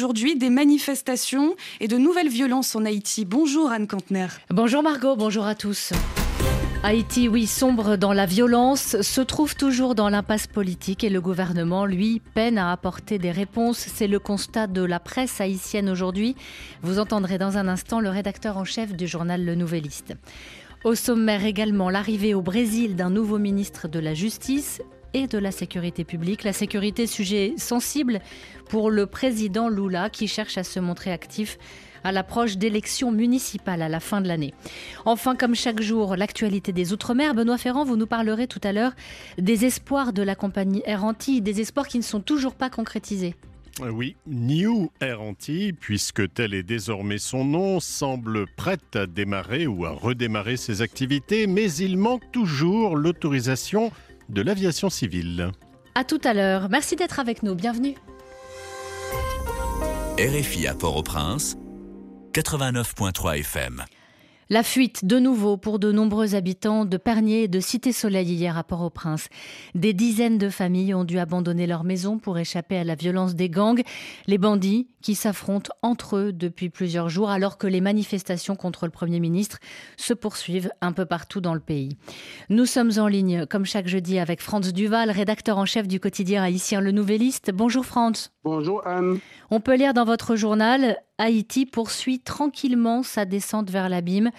aujourd'hui des manifestations et de nouvelles violences en Haïti. Bonjour Anne Kantner. Bonjour Margot, bonjour à tous. Haïti, oui, sombre dans la violence, se trouve toujours dans l'impasse politique et le gouvernement, lui, peine à apporter des réponses. C'est le constat de la presse haïtienne aujourd'hui. Vous entendrez dans un instant le rédacteur en chef du journal Le Nouvelliste. Au sommaire également l'arrivée au Brésil d'un nouveau ministre de la Justice et de la sécurité publique. La sécurité, sujet sensible pour le président Lula qui cherche à se montrer actif à l'approche d'élections municipales à la fin de l'année. Enfin, comme chaque jour, l'actualité des Outre-mer. Benoît Ferrand, vous nous parlerez tout à l'heure des espoirs de la compagnie Air Antilles, des espoirs qui ne sont toujours pas concrétisés. Oui, New Air Antilles, puisque tel est désormais son nom, semble prête à démarrer ou à redémarrer ses activités, mais il manque toujours l'autorisation de l'aviation civile. À tout à l'heure. Merci d'être avec nous. Bienvenue. RFI à Port-au-Prince 89.3 FM. La fuite de nouveau pour de nombreux habitants de Pernier et de Cité-Soleil hier à Port-au-Prince. Des dizaines de familles ont dû abandonner leur maison pour échapper à la violence des gangs, les bandits qui s'affrontent entre eux depuis plusieurs jours alors que les manifestations contre le Premier ministre se poursuivent un peu partout dans le pays. Nous sommes en ligne comme chaque jeudi avec Franz Duval, rédacteur en chef du quotidien haïtien Le Nouvelliste. Bonjour Franz. Bonjour Anne. On peut lire dans votre journal Haïti poursuit tranquillement sa descente vers l'abîme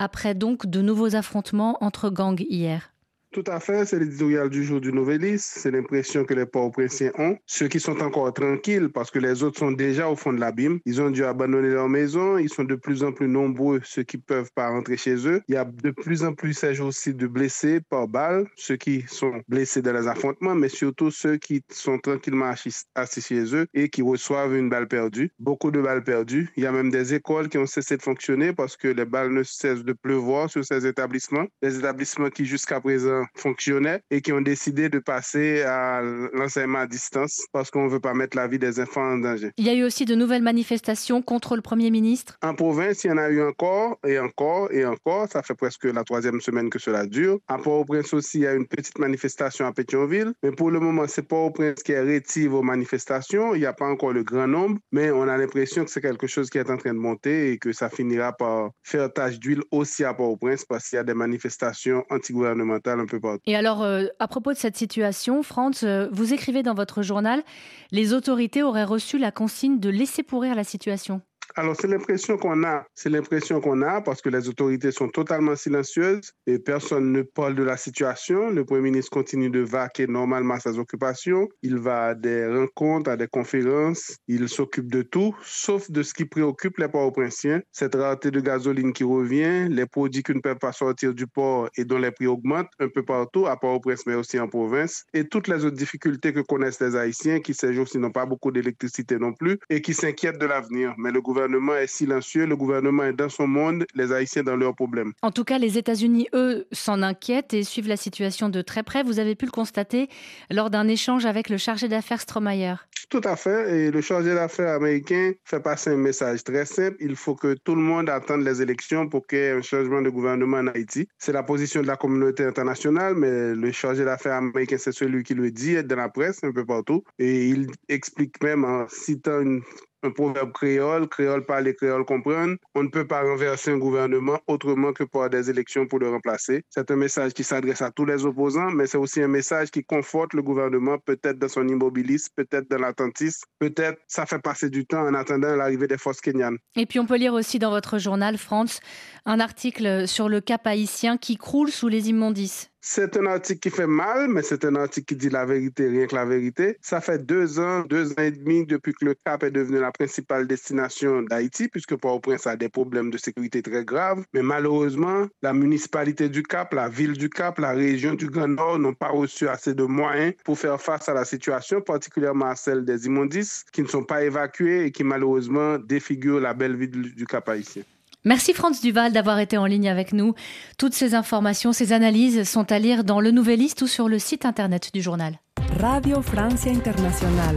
après donc de nouveaux affrontements entre gangs hier. Tout à fait, c'est l'éditorial du jour du Nouvelliste. C'est l'impression que les princiers ont. Ceux qui sont encore tranquilles parce que les autres sont déjà au fond de l'abîme. Ils ont dû abandonner leur maison. Ils sont de plus en plus nombreux, ceux qui peuvent pas rentrer chez eux. Il y a de plus en plus ces jours-ci de blessés par balles, ceux qui sont blessés dans les affrontements, mais surtout ceux qui sont tranquillement assis chez eux et qui reçoivent une balle perdue. Beaucoup de balles perdues. Il y a même des écoles qui ont cessé de fonctionner parce que les balles ne cessent de pleuvoir sur ces établissements. Les établissements qui jusqu'à présent fonctionnaient et qui ont décidé de passer à l'enseignement à distance parce qu'on ne veut pas mettre la vie des enfants en danger. Il y a eu aussi de nouvelles manifestations contre le Premier ministre En province, il y en a eu encore et encore et encore. Ça fait presque la troisième semaine que cela dure. À Port-au-Prince aussi, il y a une petite manifestation à Pétionville. Mais pour le moment, c'est Port-au-Prince qui est rétive aux manifestations. Il n'y a pas encore le grand nombre, mais on a l'impression que c'est quelque chose qui est en train de monter et que ça finira par faire tache d'huile aussi à Port-au-Prince parce qu'il y a des manifestations antigouvernementales un peu et alors, euh, à propos de cette situation, Franz, euh, vous écrivez dans votre journal, les autorités auraient reçu la consigne de laisser pourrir la situation. Alors, c'est l'impression qu'on a. C'est l'impression qu'on a parce que les autorités sont totalement silencieuses et personne ne parle de la situation. Le Premier ministre continue de vaquer normalement ses occupations. Il va à des rencontres, à des conférences. Il s'occupe de tout, sauf de ce qui préoccupe les pauvres princiens. Cette rareté de gasoline qui revient, les produits qui ne peuvent pas sortir du port et dont les prix augmentent un peu partout, à Port-au-Prince, mais aussi en province. Et toutes les autres difficultés que connaissent les Haïtiens qui, ces jours-ci, n'ont pas beaucoup d'électricité non plus et qui s'inquiètent de l'avenir. Mais le gouvernement est silencieux, le gouvernement est dans son monde, les Haïtiens dans leurs problèmes. En tout cas, les États-Unis, eux, s'en inquiètent et suivent la situation de très près. Vous avez pu le constater lors d'un échange avec le chargé d'affaires Stromayer. Tout à fait. Et le chargé d'affaires américain fait passer un message très simple. Il faut que tout le monde attende les élections pour qu'il y ait un changement de gouvernement en Haïti. C'est la position de la communauté internationale, mais le chargé d'affaires américain, c'est celui qui le dit dans la presse un peu partout. Et il explique même en citant une un proverbe créole, créole parler, créole comprendre. On ne peut pas renverser un gouvernement autrement que par des élections pour le remplacer. C'est un message qui s'adresse à tous les opposants, mais c'est aussi un message qui conforte le gouvernement, peut-être dans son immobilisme, peut-être dans l'attentisme, peut-être ça fait passer du temps en attendant l'arrivée des forces kenyanes. Et puis on peut lire aussi dans votre journal, France, un article sur le cap haïtien qui croule sous les immondices. C'est un article qui fait mal, mais c'est un article qui dit la vérité, rien que la vérité. Ça fait deux ans, deux ans et demi depuis que le Cap est devenu la principale destination d'Haïti, puisque Port-au-Prince a des problèmes de sécurité très graves. Mais malheureusement, la municipalité du Cap, la ville du Cap, la région du Grand Nord n'ont pas reçu assez de moyens pour faire face à la situation, particulièrement à celle des immondices qui ne sont pas évacués et qui malheureusement défigurent la belle ville du Cap haïtien. Merci Franz Duval d'avoir été en ligne avec nous. Toutes ces informations, ces analyses sont à lire dans le Nouvelliste ou sur le site internet du journal. Radio Francia Internationale.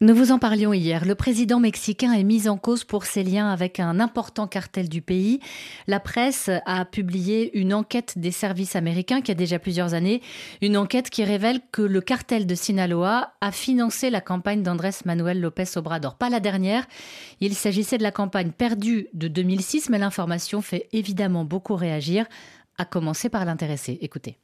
Nous vous en parlions hier. Le président mexicain est mis en cause pour ses liens avec un important cartel du pays. La presse a publié une enquête des services américains qui a déjà plusieurs années. Une enquête qui révèle que le cartel de Sinaloa a financé la campagne d'Andrés Manuel López Obrador. Pas la dernière. Il s'agissait de la campagne perdue de 2006, mais l'information fait évidemment beaucoup réagir, à commencer par l'intéresser. Écoutez.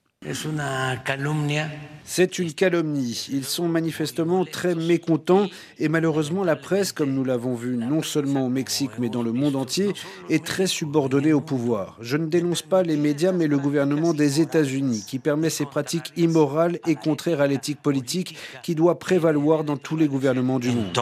C'est une calomnie. Ils sont manifestement très mécontents et malheureusement la presse, comme nous l'avons vu non seulement au Mexique mais dans le monde entier, est très subordonnée au pouvoir. Je ne dénonce pas les médias mais le gouvernement des États-Unis qui permet ces pratiques immorales et contraires à l'éthique politique qui doit prévaloir dans tous les gouvernements du monde.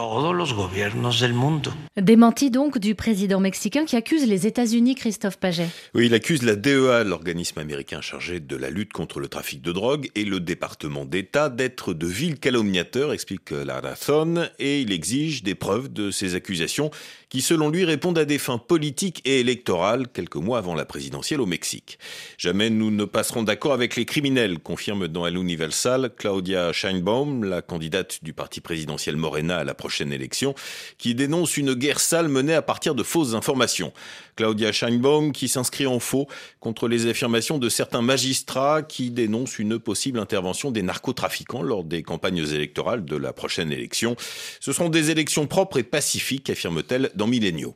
Démenti donc du président mexicain qui accuse les États-Unis, Christophe Paget. Oui, il accuse la DEA, l'organisme américain chargé de la lutte contre le trafic de drogue et le département d'État d'être de vils calomniateurs, explique la et il exige des preuves de ces accusations qui, selon lui, répondent à des fins politiques et électorales quelques mois avant la présidentielle au Mexique. Jamais nous ne passerons d'accord avec les criminels, confirme dans El Universal Claudia Scheinbaum, la candidate du parti présidentiel Morena à la prochaine élection, qui dénonce une guerre sale menée à partir de fausses informations. Claudia Scheinbaum qui s'inscrit en faux contre les affirmations de certains magistrats qui dénoncent une possible intervention des narcotrafiquants lors des campagnes électorales de la prochaine élection. Ce seront des élections propres et pacifiques, affirme-t-elle dans.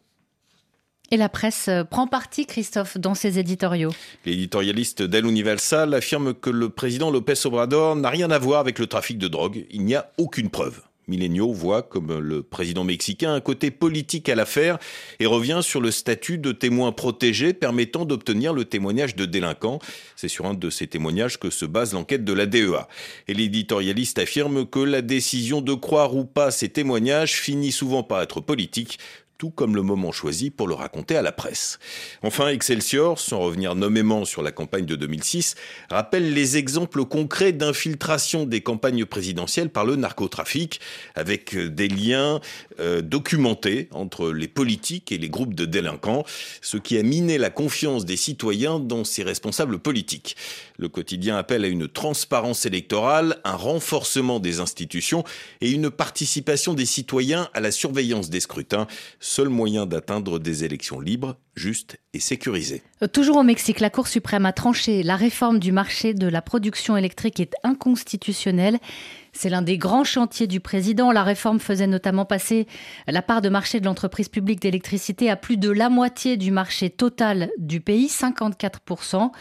Et la presse euh, prend parti, Christophe, dans ses éditoriaux. L'éditorialiste d'El Universal affirme que le président López Obrador n'a rien à voir avec le trafic de drogue. Il n'y a aucune preuve. Millenniaux voit, comme le président mexicain, un côté politique à l'affaire et revient sur le statut de témoin protégé permettant d'obtenir le témoignage de délinquants. C'est sur un de ces témoignages que se base l'enquête de la DEA. Et l'éditorialiste affirme que la décision de croire ou pas ces témoignages finit souvent par être politique, comme le moment choisi pour le raconter à la presse. Enfin, Excelsior, sans revenir nommément sur la campagne de 2006, rappelle les exemples concrets d'infiltration des campagnes présidentielles par le narcotrafic, avec des liens euh, documentés entre les politiques et les groupes de délinquants, ce qui a miné la confiance des citoyens dans ces responsables politiques. Le quotidien appelle à une transparence électorale, un renforcement des institutions et une participation des citoyens à la surveillance des scrutins, seul moyen d'atteindre des élections libres, justes et sécurisées. Toujours au Mexique, la Cour suprême a tranché la réforme du marché de la production électrique est inconstitutionnelle. C'est l'un des grands chantiers du président. La réforme faisait notamment passer la part de marché de l'entreprise publique d'électricité à plus de la moitié du marché total du pays, 54%.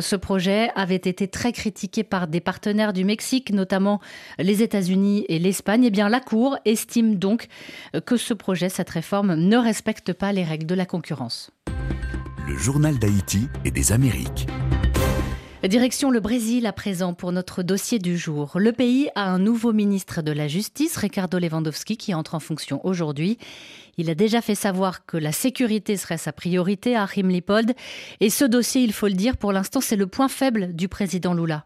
Ce projet avait été très critiqué par des partenaires du Mexique, notamment les États-Unis et l'Espagne. Eh bien, la Cour estime donc que ce projet, cette réforme, ne respecte pas les règles de la concurrence. Le journal d'Haïti et des Amériques. Direction le Brésil à présent pour notre dossier du jour. Le pays a un nouveau ministre de la Justice, Ricardo Lewandowski, qui entre en fonction aujourd'hui. Il a déjà fait savoir que la sécurité serait sa priorité à Rimlipold. Et ce dossier, il faut le dire, pour l'instant, c'est le point faible du président Lula.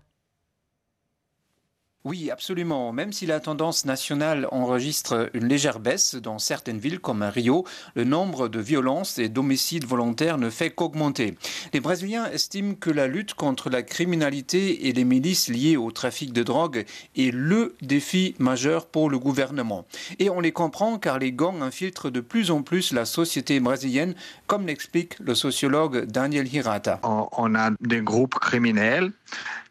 Oui, absolument. Même si la tendance nationale enregistre une légère baisse dans certaines villes comme Rio, le nombre de violences et d'homicides volontaires ne fait qu'augmenter. Les Brésiliens estiment que la lutte contre la criminalité et les milices liées au trafic de drogue est le défi majeur pour le gouvernement. Et on les comprend car les gangs infiltrent de plus en plus la société brésilienne, comme l'explique le sociologue Daniel Hirata. On a des groupes criminels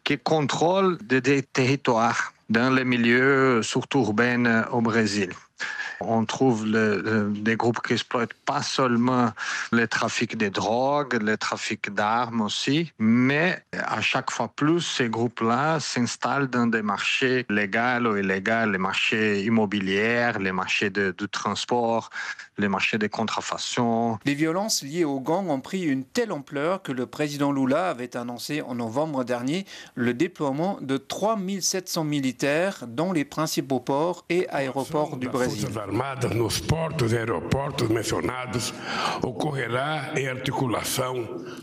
qui contrôle des territoires dans les milieux, surtout urbains au Brésil. On trouve des groupes qui exploitent pas seulement le trafic de drogue, le trafic d'armes aussi, mais à chaque fois plus, ces groupes-là s'installent dans des marchés légaux ou illégaux, les marchés immobiliers, les marchés de, transport, les marchés de contrefaçon. Les violences liées aux gangs ont pris une telle ampleur que le président Lula avait annoncé en novembre dernier le déploiement de 3700 militaires dans les principaux ports et aéroports du Brésil. armadas nos portos e.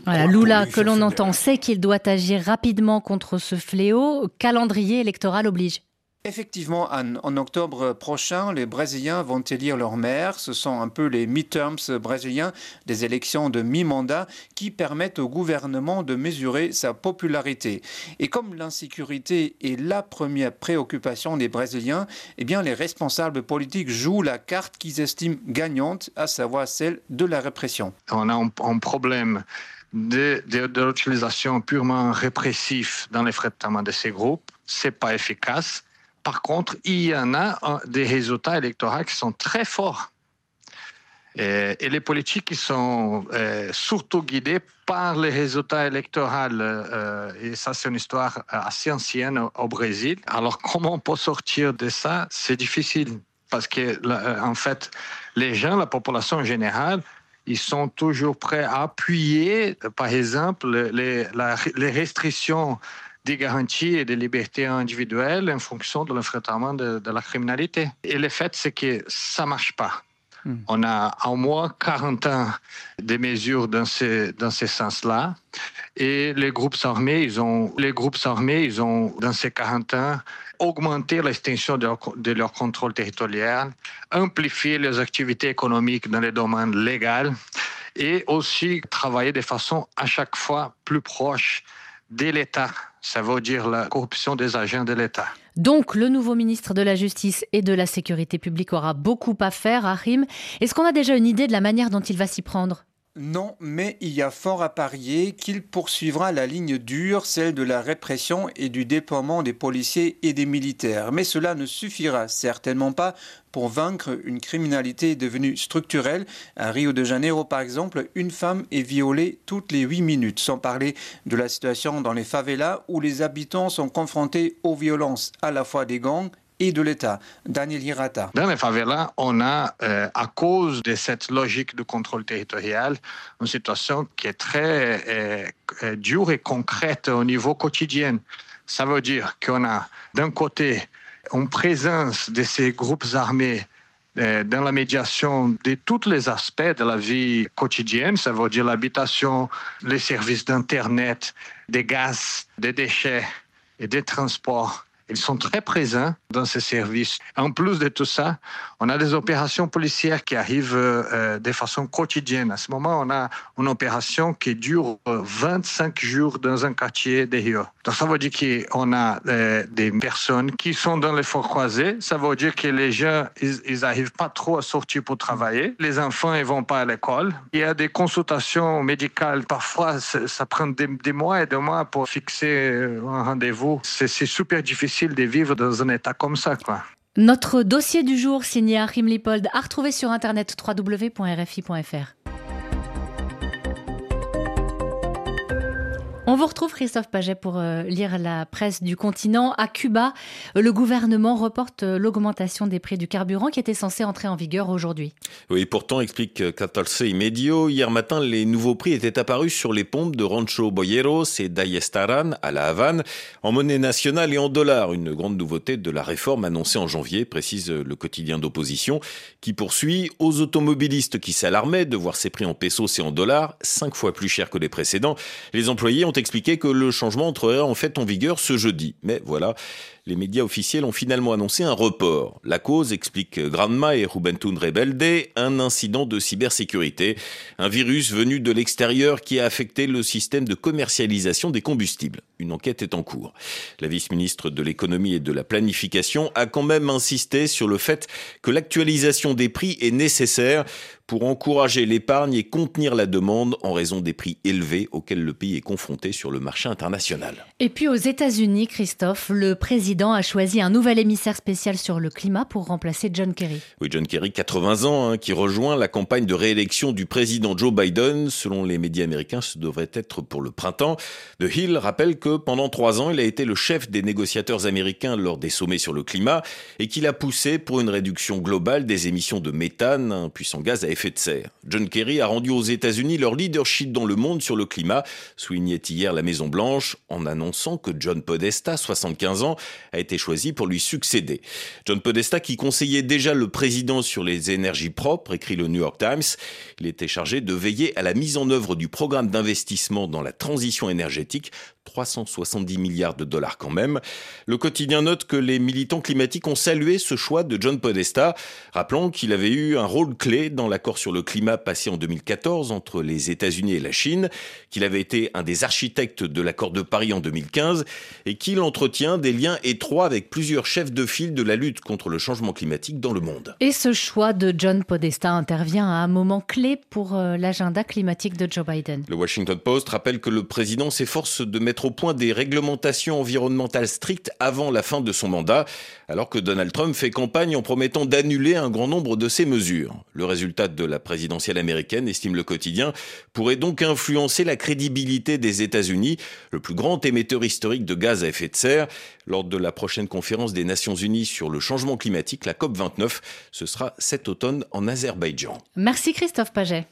Voilà, Lula, que l'on entend, sait qu'il doit agir rapidement contre ce fléau. Calendrier électoral oblige. Effectivement, en octobre prochain, les Brésiliens vont élire leur maire. Ce sont un peu les midterms brésiliens, des élections de mi-mandat qui permettent au gouvernement de mesurer sa popularité. Et comme l'insécurité est la première préoccupation des Brésiliens, eh bien les responsables politiques jouent la carte qu'ils estiment gagnante, à savoir celle de la répression. On a un, problème de, l'utilisation purement répressive dans les traitement de ces groupes. C'est pas efficace. Par contre, il y en a des résultats électoraux qui sont très forts. Et, les politiques qui sont euh, surtout guidés par les résultats électoraux. Euh, et ça, c'est une histoire assez ancienne au, Brésil. Alors, comment on peut sortir de ça? C'est difficile. Parce que, euh, en fait, les gens, la population générale, ils sont toujours prêts à appuyer, par exemple, les, les restrictions des garanties et des libertés individuelles en fonction de l'enfrontement de, de, la criminalité. Et le fait, c'est que ça marche pas. Hmm. On a au moins 40 ans de mesures dans ce, dans ce sens-là. Et les groupes armés, ils ont, les groupes armés, ils ont, dans ces 40 ans, augmenté l'extension de, de, leur contrôle territorial, amplifié les activités économiques dans les domaines légaux et aussi travaillé de façon à chaque fois plus proche de l'État. Ça veut dire la corruption des agents de l'État. Donc, le nouveau ministre de la Justice et de la Sécurité publique aura beaucoup à faire, Harim. Est-ce qu'on a déjà une idée de la manière dont il va s'y prendre? Non, mais il y a fort à parier qu'il poursuivra la ligne dure, celle de la répression et du déploiement des policiers et des militaires. Mais cela ne suffira certainement pas pour vaincre une criminalité devenue structurelle. À Rio de Janeiro, par exemple, une femme est violée toutes les huit minutes, sans parler de la situation dans les favelas où les habitants sont confrontés aux violences à la fois des gangs et de l'État. Daniel Hirata. Dans les favelas, on a, euh, à cause de cette logique de contrôle territorial, une situation qui est très euh, euh, dure et concrète au niveau quotidien. Ça veut dire qu'on a d'un côté une présence de ces groupes armés dans la médiation de tous les aspects de la vie quotidienne, ça veut dire l'habitation, les services d'Internet, des gaz, des déchets et des transports ils sont très présents dans ces services. En plus de tout ça, on a des opérations policières qui arrivent euh, de façon quotidienne. À ce moment, on a une opération qui dure 25 euh, jours dans un quartier de Rio. Donc ça veut dire qu'on a euh, des personnes qui sont dans les forts croisés. Ça veut dire que les gens, ils n'arrivent pas trop à sortir pour travailler. Les enfants, ils vont pas à l'école. Il y a des consultations médicales. Parfois, ça prend des mois et des mois pour fixer un rendez-vous. C'est super difficile de vivre dans un état comme ça, quoi. Notre dossier du jour signé Achim Lipold à retrouver sur internet www.rfi.fr. On vous retrouve Christophe Paget pour euh, lire la presse du continent. À Cuba, le gouvernement reporte euh, l'augmentation des prix du carburant qui était censé entrer en vigueur aujourd'hui. Oui, pourtant, explique Catalce Medio, hier matin, les nouveaux prix étaient apparus sur les pompes de Rancho Boyeros et d'Ayestaran à La Havane en monnaie nationale et en dollars. Une grande nouveauté de la réforme annoncée en janvier, précise le quotidien d'opposition, qui poursuit aux automobilistes qui s'alarmaient de voir ces prix en pesos et en dollars, cinq fois plus chers que les précédents. Les employés ont expliqué que le changement entrerait en fait en vigueur ce jeudi. Mais voilà, les médias officiels ont finalement annoncé un report. La cause, explique Granma et Rubentun Rebelde, un incident de cybersécurité, un virus venu de l'extérieur qui a affecté le système de commercialisation des combustibles. Une enquête est en cours. La vice-ministre de l'économie et de la planification a quand même insisté sur le fait que l'actualisation des prix est nécessaire pour encourager l'épargne et contenir la demande en raison des prix élevés auxquels le pays est confronté sur le marché international. Et puis aux États-Unis, Christophe, le président a choisi un nouvel émissaire spécial sur le climat pour remplacer John Kerry. Oui, John Kerry, 80 ans, hein, qui rejoint la campagne de réélection du président Joe Biden. Selon les médias américains, ce devrait être pour le printemps. The Hill rappelle que pendant trois ans, il a été le chef des négociateurs américains lors des sommets sur le climat et qu'il a poussé pour une réduction globale des émissions de méthane, un puissant gaz à effet de serre. John Kerry a rendu aux États-Unis leur leadership dans le monde sur le climat, soulignait hier la Maison Blanche en annonçant que John Podesta, 75 ans, a été choisi pour lui succéder. John Podesta, qui conseillait déjà le président sur les énergies propres, écrit le New York Times, il était chargé de veiller à la mise en œuvre du programme d'investissement dans la transition énergétique 370 milliards de dollars quand même. Le quotidien note que les militants climatiques ont salué ce choix de John Podesta, rappelant qu'il avait eu un rôle clé dans l'accord sur le climat passé en 2014 entre les États-Unis et la Chine, qu'il avait été un des architectes de l'accord de Paris en 2015 et qu'il entretient des liens étroits avec plusieurs chefs de file de la lutte contre le changement climatique dans le monde. Et ce choix de John Podesta intervient à un moment clé pour euh, l'agenda climatique de Joe Biden. Le Washington Post rappelle que le président s'efforce de mettre au point des réglementations environnementales strictes avant la fin de son mandat, alors que Donald Trump fait campagne en promettant d'annuler un grand nombre de ces mesures. Le résultat de la présidentielle américaine, estime le quotidien, pourrait donc influencer la crédibilité des États-Unis, le plus grand émetteur historique de gaz à effet de serre. Lors de la prochaine conférence des Nations Unies sur le changement climatique, la COP29, ce sera cet automne en Azerbaïdjan. Merci Christophe Paget.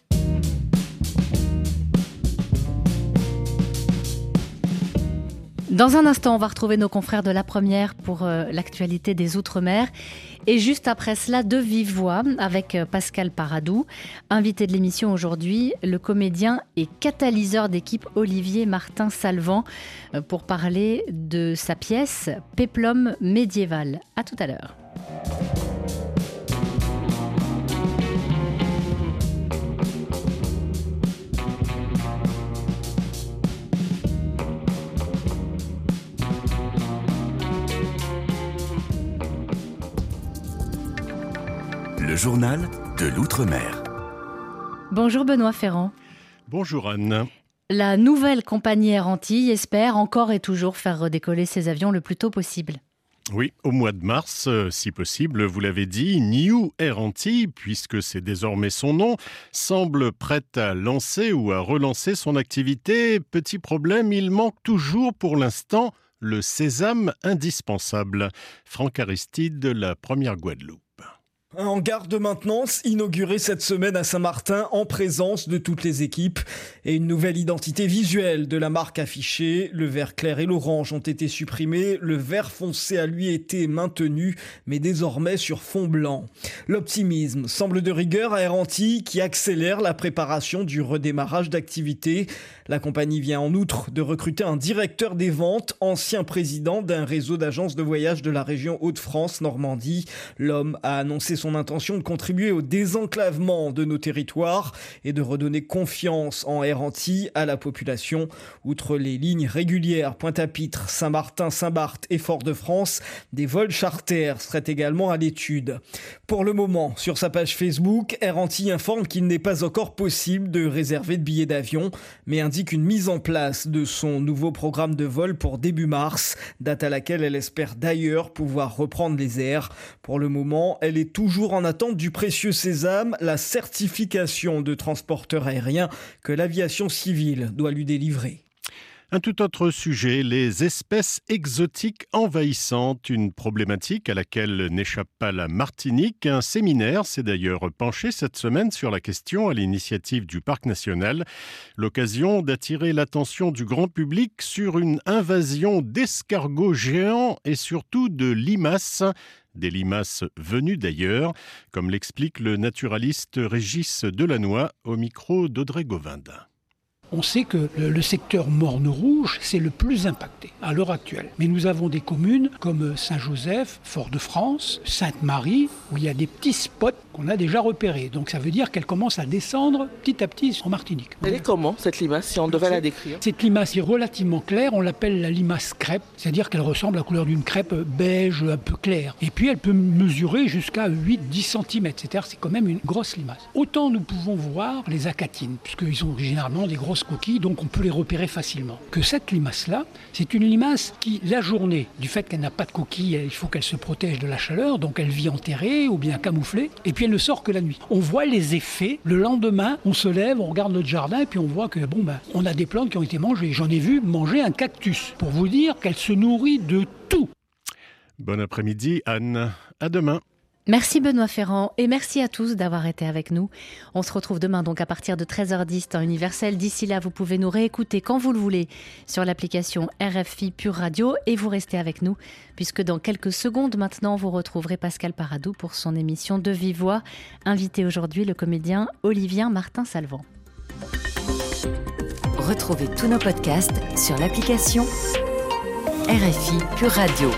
Dans un instant, on va retrouver nos confrères de la première pour euh, l'actualité des Outre-mer. Et juste après cela, de vive voix avec euh, Pascal Paradou, invité de l'émission aujourd'hui, le comédien et catalyseur d'équipe Olivier Martin Salvant, euh, pour parler de sa pièce Péplum médiéval. À tout à l'heure. Le journal de l'Outre-mer. Bonjour Benoît Ferrand. Bonjour Anne. La nouvelle compagnie Air Antilles espère encore et toujours faire redécoller ses avions le plus tôt possible. Oui, au mois de mars, euh, si possible, vous l'avez dit, New Air Antilles, puisque c'est désormais son nom, semble prête à lancer ou à relancer son activité. Petit problème, il manque toujours pour l'instant le sésame indispensable. Franck Aristide, la première Guadeloupe. Un hangar de maintenance inauguré cette semaine à Saint-Martin en présence de toutes les équipes et une nouvelle identité visuelle de la marque affichée. Le vert clair et l'orange ont été supprimés, le vert foncé a lui été maintenu, mais désormais sur fond blanc. L'optimisme semble de rigueur à Air qui accélère la préparation du redémarrage d'activité. La compagnie vient en outre de recruter un directeur des ventes, ancien président d'un réseau d'agences de voyage de la région Hauts-de-France, Normandie. L'homme a annoncé son intention de contribuer au désenclavement de nos territoires et de redonner confiance en Air à la population. Outre les lignes régulières Pointe-à-Pitre, Saint-Martin, Saint-Barth et Fort-de-France, des vols charters seraient également à l'étude. Pour le moment, sur sa page Facebook, Air informe qu'il n'est pas encore possible de réserver de billets d'avion, mais indique une mise en place de son nouveau programme de vol pour début mars, date à laquelle elle espère d'ailleurs pouvoir reprendre les airs. Pour le moment, elle est toujours en attente du précieux sésame, la certification de transporteur aérien que l'aviation civile doit lui délivrer. Un tout autre sujet, les espèces exotiques envahissantes, une problématique à laquelle n'échappe pas la Martinique. Un séminaire s'est d'ailleurs penché cette semaine sur la question à l'initiative du Parc national, l'occasion d'attirer l'attention du grand public sur une invasion d'escargots géants et surtout de limaces des limaces venues d'ailleurs, comme l'explique le naturaliste Régis Delannoy au micro d'Audrey Govind on sait que le, secteur Morne-Rouge, c'est le plus impacté à l'heure actuelle. Mais nous avons des communes comme Saint-Joseph, Fort-de-France, Sainte-Marie, où il y a des petits spots qu'on a déjà repérés. Donc ça veut dire qu'elle commence à descendre petit à petit en Martinique. Elle est comment cette limace, si on devait la décrire? Cette limace est relativement claire, on l'appelle la limace crêpe, c'est-à-dire qu'elle ressemble à la couleur d'une crêpe beige un peu claire. Et puis elle peut mesurer jusqu'à 8-10 cm, c'est-à-dire c'est quand même une grosse limace. Autant nous pouvons voir les acatines, puisqu'ils ont généralement des grosses coquilles, donc on peut les repérer facilement. Que cette limace-là, c'est une limace qui, la journée, du fait qu'elle n'a pas de coquilles, il faut qu'elle se protège de la chaleur, donc elle vit enterrée ou bien camouflée, et puis elle ne sort que la nuit. On voit les effets. Le lendemain, on se lève, on regarde notre jardin, et puis on voit que, bon, ben, on a des plantes qui ont été mangées. J'en ai vu manger un cactus, pour vous dire qu'elle se nourrit de tout. Bon après-midi, Anne. À demain. Merci Benoît Ferrand et merci à tous d'avoir été avec nous. On se retrouve demain donc à partir de 13h10 temps universel. D'ici là, vous pouvez nous réécouter quand vous le voulez sur l'application RFI Pure Radio et vous restez avec nous puisque dans quelques secondes maintenant, vous retrouverez Pascal Paradou pour son émission de Vive Voix. Invité aujourd'hui le comédien Olivien Martin Salvant. Retrouvez tous nos podcasts sur l'application RFI Pure Radio.